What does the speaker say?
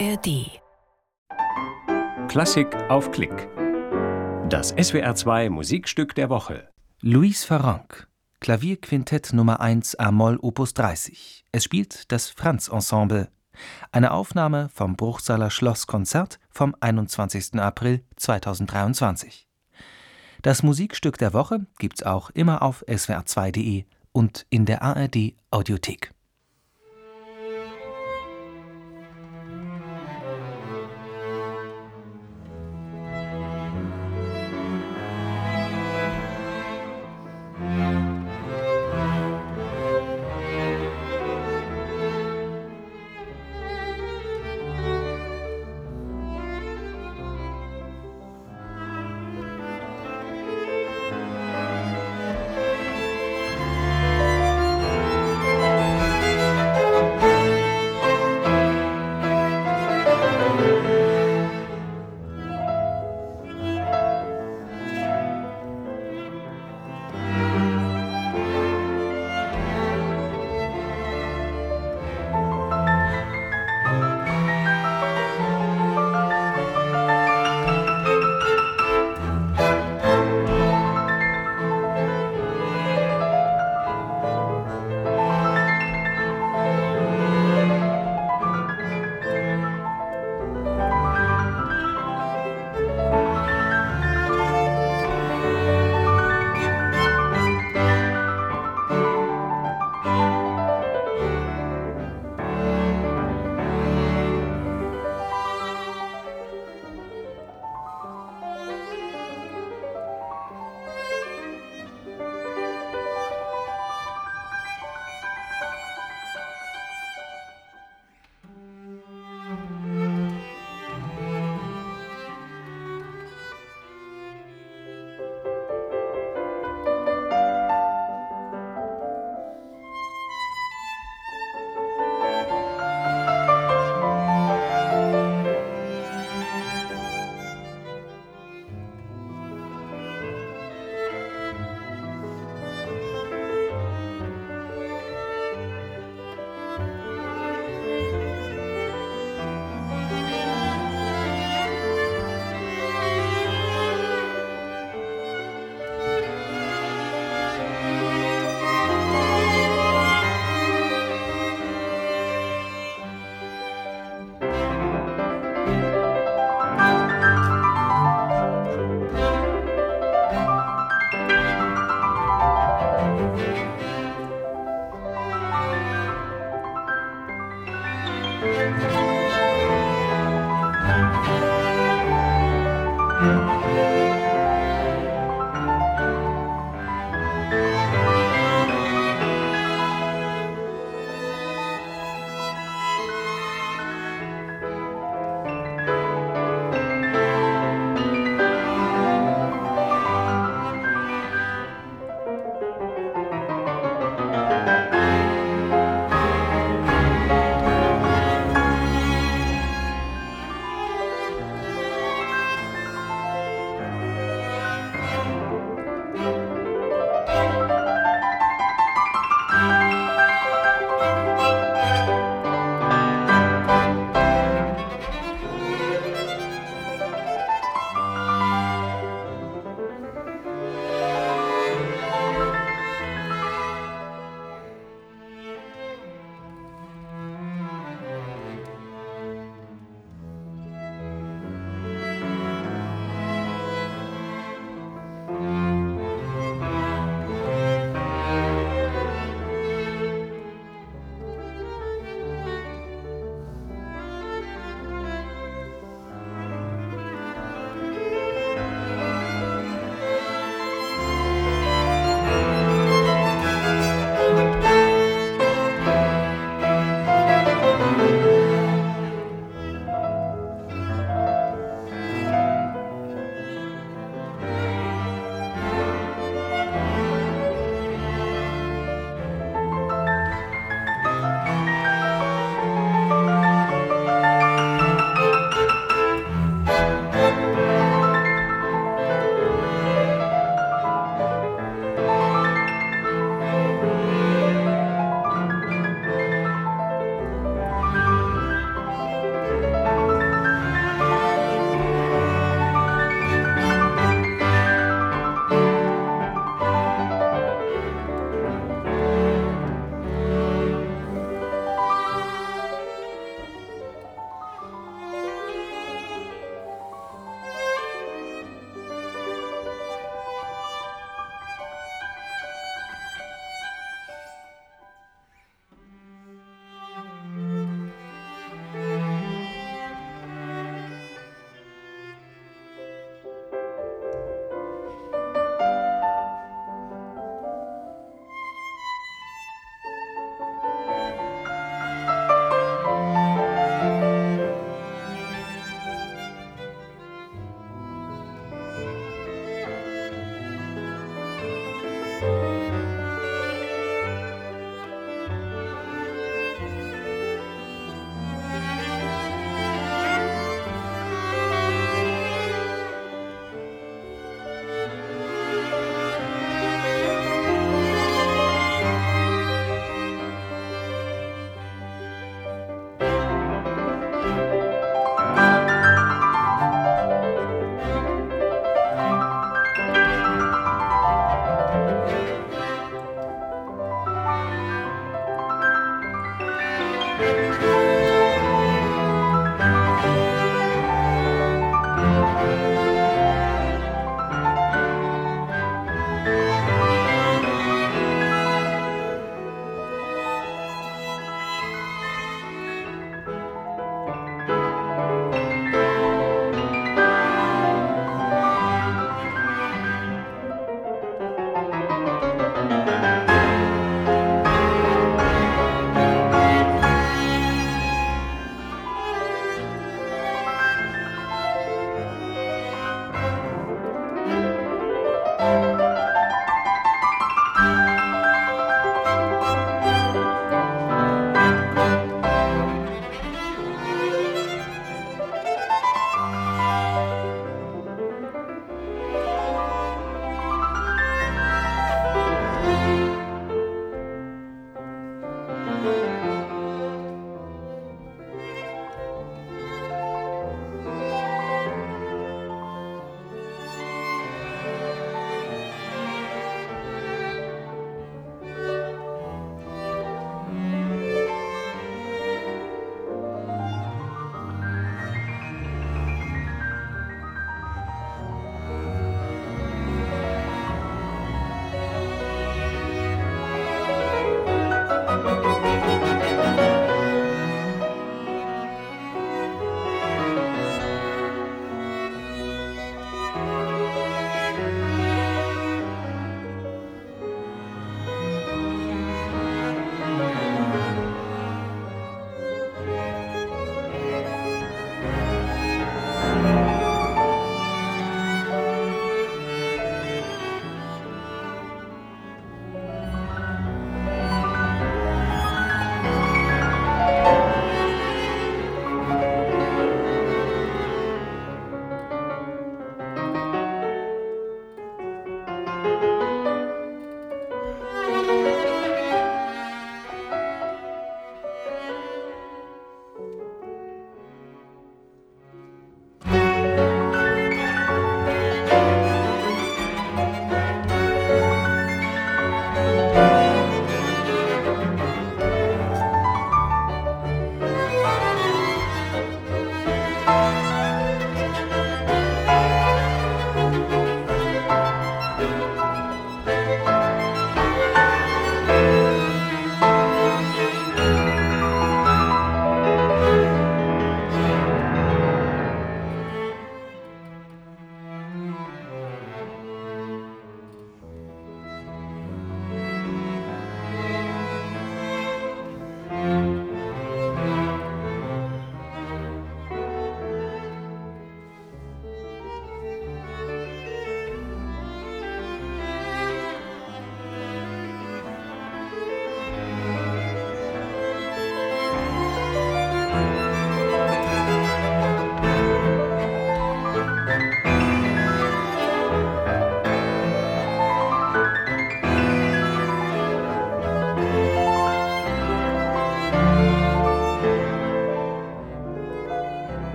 ARD. Klassik auf Klick. Das SWR2 Musikstück der Woche. Louis Farranc, Klavierquintett Nummer 1 A-Moll Opus 30. Es spielt das Franz Ensemble. Eine Aufnahme vom Bruchsaler Schlosskonzert vom 21. April 2023. Das Musikstück der Woche gibt's auch immer auf swr2.de und in der ARD Audiothek.